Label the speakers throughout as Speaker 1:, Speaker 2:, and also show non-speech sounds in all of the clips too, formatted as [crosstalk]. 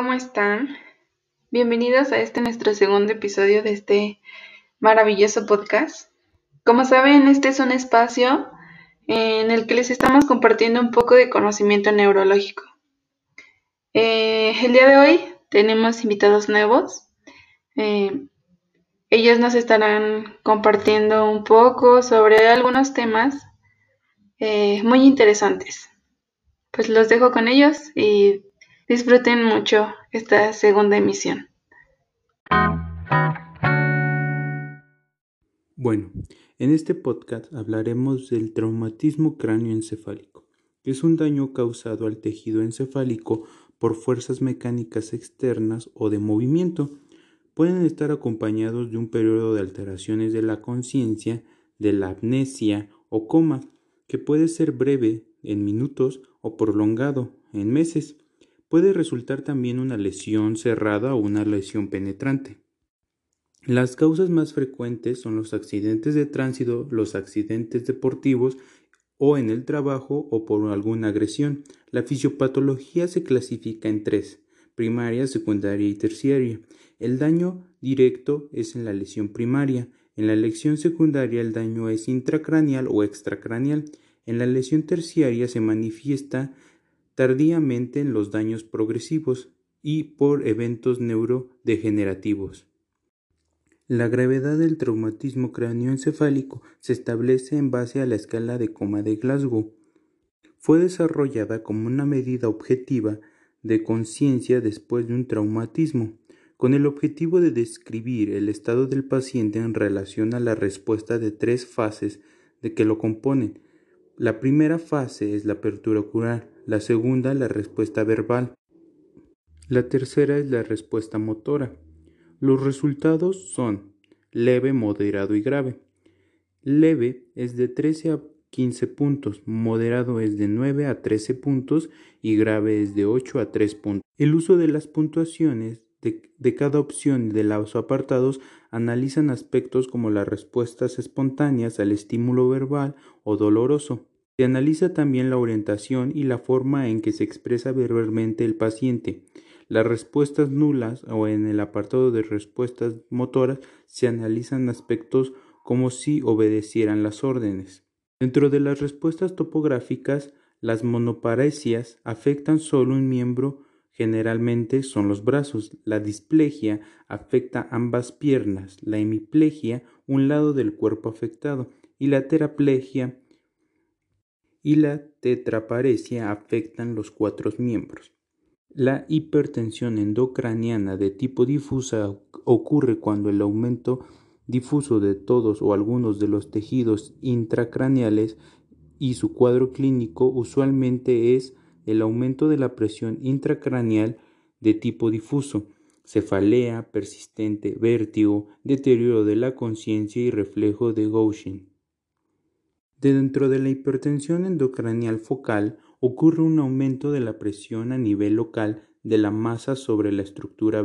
Speaker 1: ¿cómo están? Bienvenidos a este nuestro segundo episodio de este maravilloso podcast. Como saben, este es un espacio en el que les estamos compartiendo un poco de conocimiento neurológico. Eh, el día de hoy tenemos invitados nuevos. Eh, ellos nos estarán compartiendo un poco sobre algunos temas eh, muy interesantes. Pues los dejo con ellos y disfruten mucho esta segunda emisión.
Speaker 2: Bueno, en este podcast hablaremos del traumatismo cráneoencefálico, que es un daño causado al tejido encefálico por fuerzas mecánicas externas o de movimiento. Pueden estar acompañados de un periodo de alteraciones de la conciencia, de la amnesia o coma, que puede ser breve, en minutos, o prolongado, en meses. Puede resultar también una lesión cerrada o una lesión penetrante. Las causas más frecuentes son los accidentes de tránsito, los accidentes deportivos o en el trabajo o por alguna agresión. La fisiopatología se clasifica en tres, primaria, secundaria y terciaria. El daño directo es en la lesión primaria. En la lesión secundaria el daño es intracraneal o extracraneal. En la lesión terciaria se manifiesta tardíamente en los daños progresivos y por eventos neurodegenerativos. La gravedad del traumatismo cráneoencefálico se establece en base a la escala de coma de Glasgow. Fue desarrollada como una medida objetiva de conciencia después de un traumatismo, con el objetivo de describir el estado del paciente en relación a la respuesta de tres fases de que lo componen. La primera fase es la apertura ocular, la segunda la respuesta verbal, la tercera es la respuesta motora. Los resultados son leve, moderado y grave. Leve es de 13 a 15 puntos, moderado es de 9 a 13 puntos y grave es de 8 a 3 puntos. El uso de las puntuaciones de, cada opción de los apartados analizan aspectos como las respuestas espontáneas al estímulo verbal o doloroso. Se analiza también la orientación y la forma en que se expresa verbalmente el paciente. Las respuestas nulas o en el apartado de respuestas motoras se analizan aspectos como si obedecieran las órdenes. Dentro de las respuestas topográficas, las monoparesias afectan solo un miembro, generalmente son los brazos. La displegia afecta ambas piernas, la hemiplegia un lado del cuerpo afectado y la teraplegia y la tetraparesia afectan los cuatro miembros. La hipertensión endocraniana de tipo difusa ocurre cuando el aumento difuso de todos o algunos de los tejidos intracraneales y su cuadro clínico usualmente es el aumento de la presión intracraneal de tipo difuso, cefalea persistente, vértigo, deterioro de la conciencia y reflejo de Gaussian. Dentro de la hipertensión endocranial focal ocurre un aumento de la presión a nivel local de la masa sobre la estructura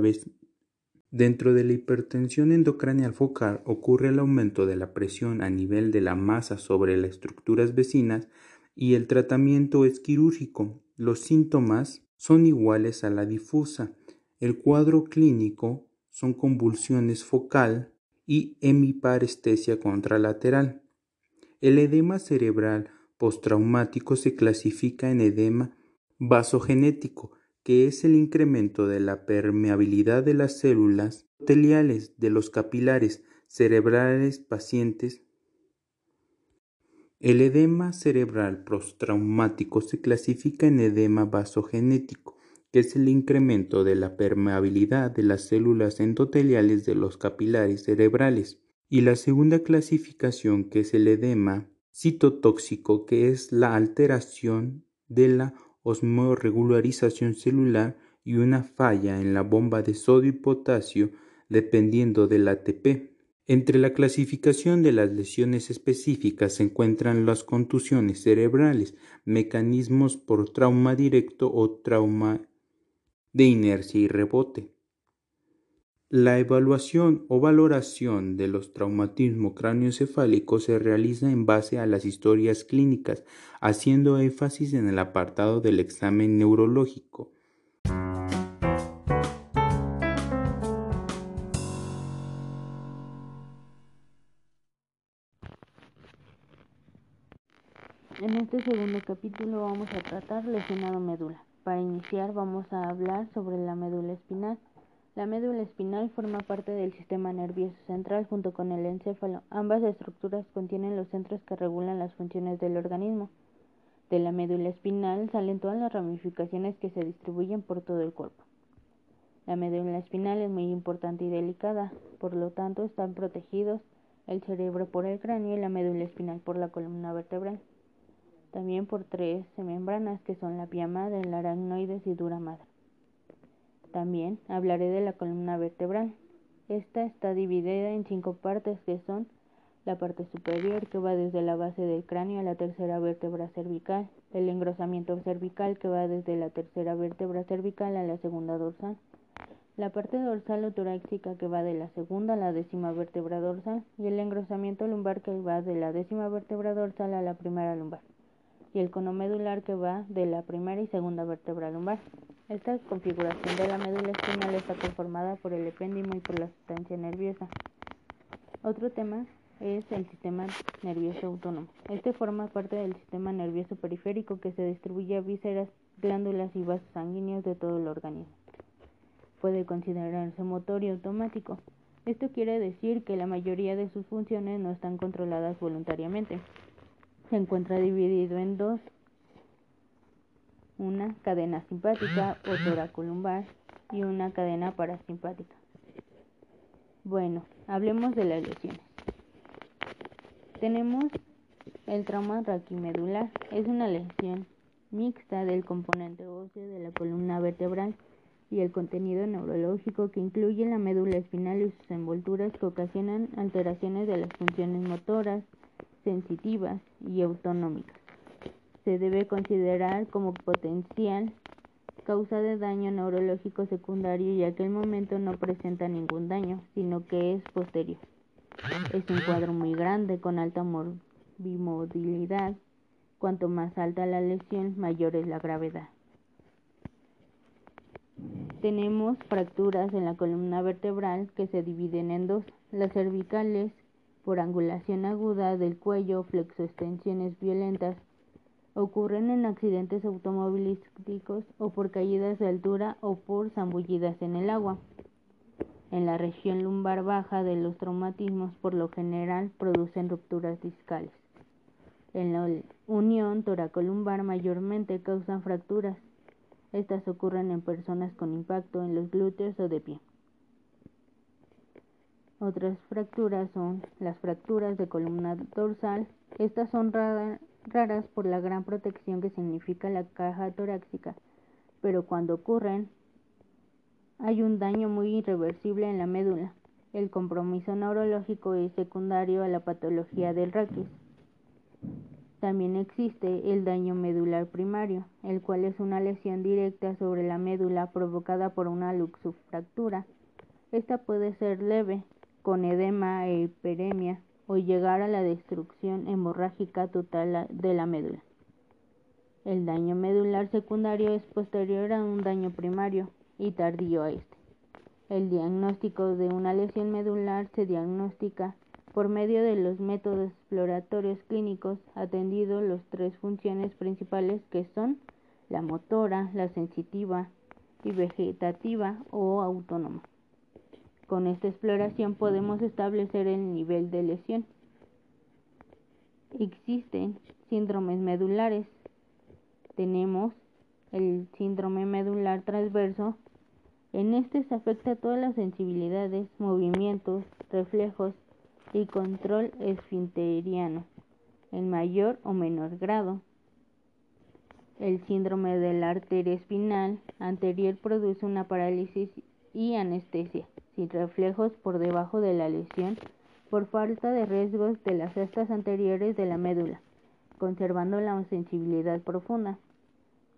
Speaker 2: Dentro de la hipertensión endocranial focal ocurre el aumento de la presión a nivel de la masa sobre las estructuras vecinas y el tratamiento es quirúrgico. Los síntomas son iguales a la difusa. El cuadro clínico son convulsiones focal y hemiparestesia contralateral. El edema cerebral postraumático se clasifica en edema vasogenético, que es el incremento de la permeabilidad de las células teliales de los capilares cerebrales pacientes. El edema cerebral postraumático se clasifica en edema vasogenético, que es el incremento de la permeabilidad de las células endoteliales de los capilares cerebrales. Y la segunda clasificación, que es el edema citotóxico que es la alteración de la osmorregularización celular y una falla en la bomba de sodio y potasio dependiendo del ATP. Entre la clasificación de las lesiones específicas se encuentran las contusiones cerebrales, mecanismos por trauma directo o trauma de inercia y rebote. La evaluación o valoración de los traumatismos cráneoencefálicos se realiza en base a las historias clínicas, haciendo énfasis en el apartado del examen neurológico.
Speaker 3: En este segundo capítulo vamos a tratar lesionado médula. Para iniciar vamos a hablar sobre la médula espinal. La médula espinal forma parte del sistema nervioso central junto con el encéfalo. Ambas estructuras contienen los centros que regulan las funciones del organismo. De la médula espinal salen todas las ramificaciones que se distribuyen por todo el cuerpo. La médula espinal es muy importante y delicada, por lo tanto están protegidos el cerebro por el cráneo y la médula espinal por la columna vertebral también por tres membranas que son la vía madre, el aracnoides y dura madre. También hablaré de la columna vertebral. Esta está dividida en cinco partes que son la parte superior que va desde la base del cráneo a la tercera vértebra cervical, el engrosamiento cervical que va desde la tercera vértebra cervical a la segunda dorsal, la parte dorsal o torácica que va de la segunda a la décima vértebra dorsal y el engrosamiento lumbar que va de la décima vértebra dorsal a la primera lumbar y el cono medular que va de la primera y segunda vértebra lumbar. Esta configuración de la médula espinal está conformada por el epéndimo y por la sustancia nerviosa. Otro tema es el sistema nervioso autónomo. Este forma parte del sistema nervioso periférico que se distribuye a vísceras, glándulas y vasos sanguíneos de todo el organismo. Puede considerarse motor y automático. Esto quiere decir que la mayoría de sus funciones no están controladas voluntariamente se encuentra dividido en dos, una cadena simpática o toracolumbar y una cadena parasimpática. Bueno, hablemos de las lesiones. Tenemos el trauma raquimedular. Es una lesión mixta del componente óseo de la columna vertebral y el contenido neurológico que incluye la médula espinal y sus envolturas que ocasionan alteraciones de las funciones motoras, sensitivas y autonómicas. Se debe considerar como potencial causa de daño neurológico secundario y aquel momento no presenta ningún daño, sino que es posterior. Es un cuadro muy grande con alta bimovilidad. Cuanto más alta la lesión, mayor es la gravedad. Tenemos fracturas en la columna vertebral que se dividen en dos, las cervicales por angulación aguda del cuello, flexoextensiones violentas, ocurren en accidentes automovilísticos o por caídas de altura o por zambullidas en el agua. En la región lumbar baja de los traumatismos por lo general producen rupturas discales. En la unión toracolumbar mayormente causan fracturas. Estas ocurren en personas con impacto en los glúteos o de pie. Otras fracturas son las fracturas de columna dorsal. Estas son raras por la gran protección que significa la caja torácica, pero cuando ocurren hay un daño muy irreversible en la médula. El compromiso neurológico es secundario a la patología del raquis. También existe el daño medular primario, el cual es una lesión directa sobre la médula provocada por una luxofractura. Esta puede ser leve, con edema e hiperemia o llegar a la destrucción hemorrágica total de la médula. El daño medular secundario es posterior a un daño primario y tardío a este. El diagnóstico de una lesión medular se diagnostica por medio de los métodos exploratorios clínicos atendiendo las tres funciones principales que son la motora, la sensitiva y vegetativa o autónoma. Con esta exploración podemos establecer el nivel de lesión. Existen síndromes medulares. Tenemos el síndrome medular transverso. En este se afecta todas las sensibilidades, movimientos, reflejos y control esfinteriano en mayor o menor grado. El síndrome de la arteria espinal anterior produce una parálisis y anestesia sin reflejos por debajo de la lesión por falta de riesgos de las cestas anteriores de la médula, conservando la sensibilidad profunda.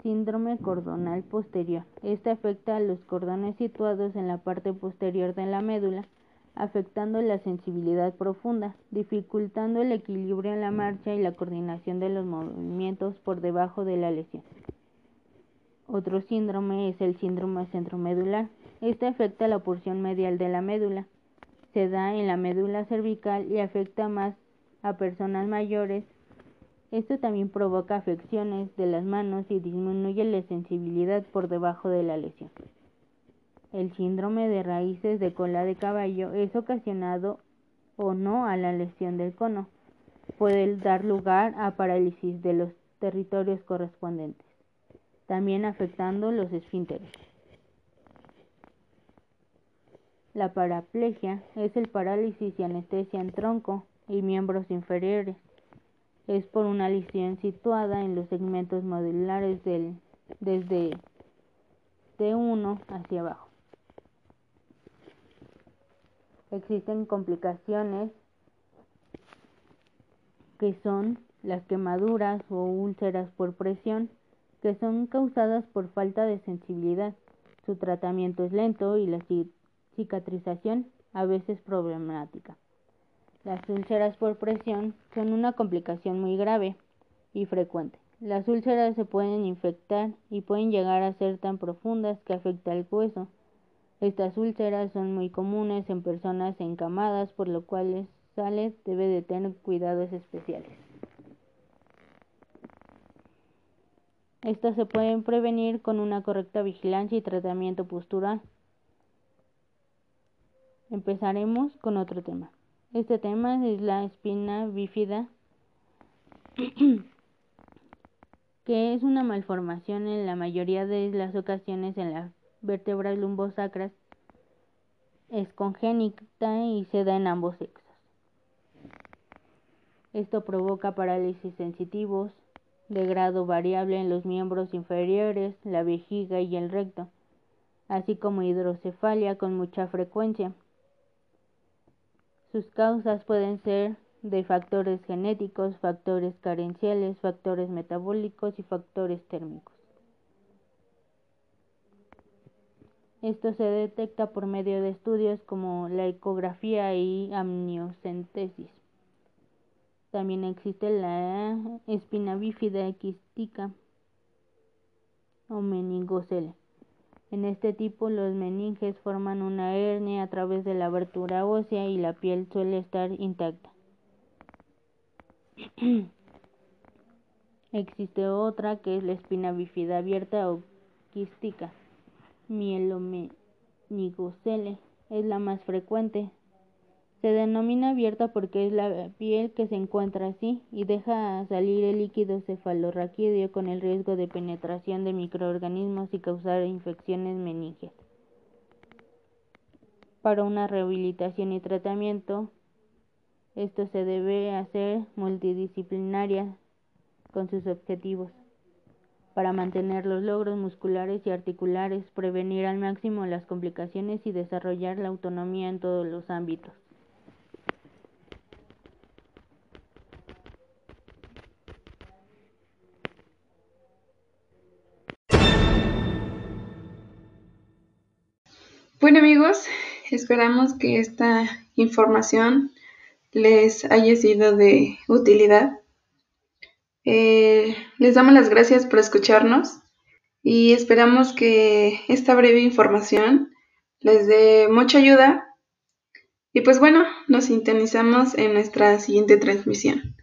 Speaker 3: Síndrome cordonal posterior. Este afecta a los cordones situados en la parte posterior de la médula, afectando la sensibilidad profunda, dificultando el equilibrio en la marcha y la coordinación de los movimientos por debajo de la lesión. Otro síndrome es el síndrome centromedular. Este afecta la porción medial de la médula. Se da en la médula cervical y afecta más a personas mayores Esto también provoca afecciones de las manos y disminuye la sensibilidad por debajo de la lesión. El síndrome de raíces de cola de caballo es ocasionado o no a la lesión del cono. Puede dar lugar a parálisis de los territorios correspondientes, también afectando los esfínteres. La paraplegia es el parálisis y anestesia en tronco y miembros inferiores. Es por una lesión situada en los segmentos modulares del, desde T1 hacia abajo. Existen complicaciones que son las quemaduras o úlceras por presión, que son causadas por falta de sensibilidad. Su tratamiento es lento y la cicatrización a veces problemática. Las úlceras por presión son una complicación muy grave y frecuente. Las úlceras se pueden infectar y pueden llegar a ser tan profundas que afecta al hueso. Estas úlceras son muy comunes en personas encamadas, por lo cual sale debe de tener cuidados especiales. Estas se pueden prevenir con una correcta vigilancia y tratamiento postural. Empezaremos con otro tema. Este tema es la espina bífida, [clears throat] que es una malformación en la mayoría de las ocasiones en las vértebras lumbosacras. Es congénita y se da en ambos sexos. Esto provoca parálisis sensitivos de grado variable en los miembros inferiores, la vejiga y el recto, así como hidrocefalia con mucha frecuencia. Sus causas pueden ser de factores genéticos, factores carenciales, factores metabólicos y factores térmicos. Esto se detecta por medio de estudios como la ecografía y amniocentesis. También existe la espina bífida quística o meningocele. En este tipo, los meninges forman una hernia a través de la abertura ósea y la piel suele estar intacta. [clears throat] Existe otra que es la espina bífida abierta o quística. Mielomeningocele es la más frecuente. Se denomina abierta porque es la piel que se encuentra así y deja salir el líquido cefalorraquídeo con el riesgo de penetración de microorganismos y causar infecciones meninges. Para una rehabilitación y tratamiento, esto se debe hacer multidisciplinaria con sus objetivos para mantener los logros musculares y articulares, prevenir al máximo las complicaciones y desarrollar la autonomía en todos los ámbitos.
Speaker 1: Bueno amigos, esperamos que esta información les haya sido de utilidad. Eh, les damos las gracias por escucharnos y esperamos que esta breve información les dé mucha ayuda. Y pues bueno, nos sintonizamos en nuestra siguiente transmisión.